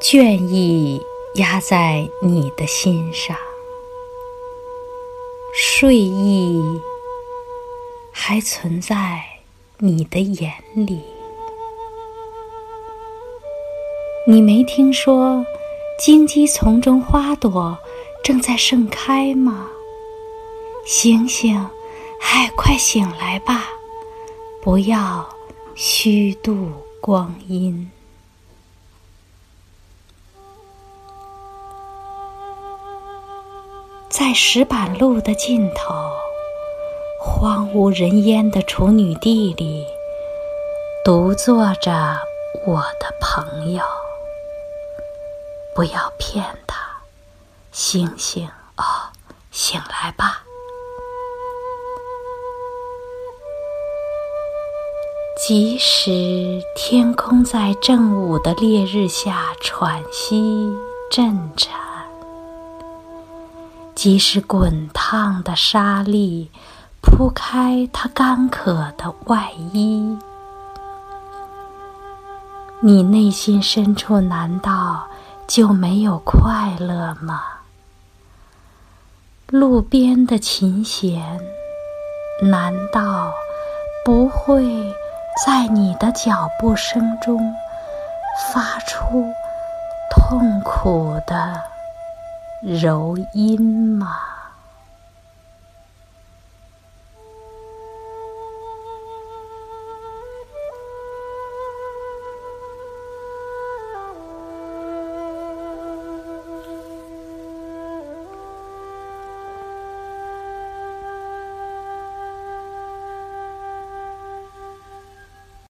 倦意压在你的心上，睡意还存在你的眼里。你没听说荆棘丛中花朵正在盛开吗？醒醒，嗨，快醒来吧，不要虚度光阴。在石板路的尽头，荒无人烟的处女地里，独坐着我的朋友。不要骗他，醒醒哦，醒来吧！即使天空在正午的烈日下喘息震颤，即使滚烫的沙粒铺开他干渴的外衣，你内心深处难道？就没有快乐吗？路边的琴弦，难道不会在你的脚步声中发出痛苦的柔音吗？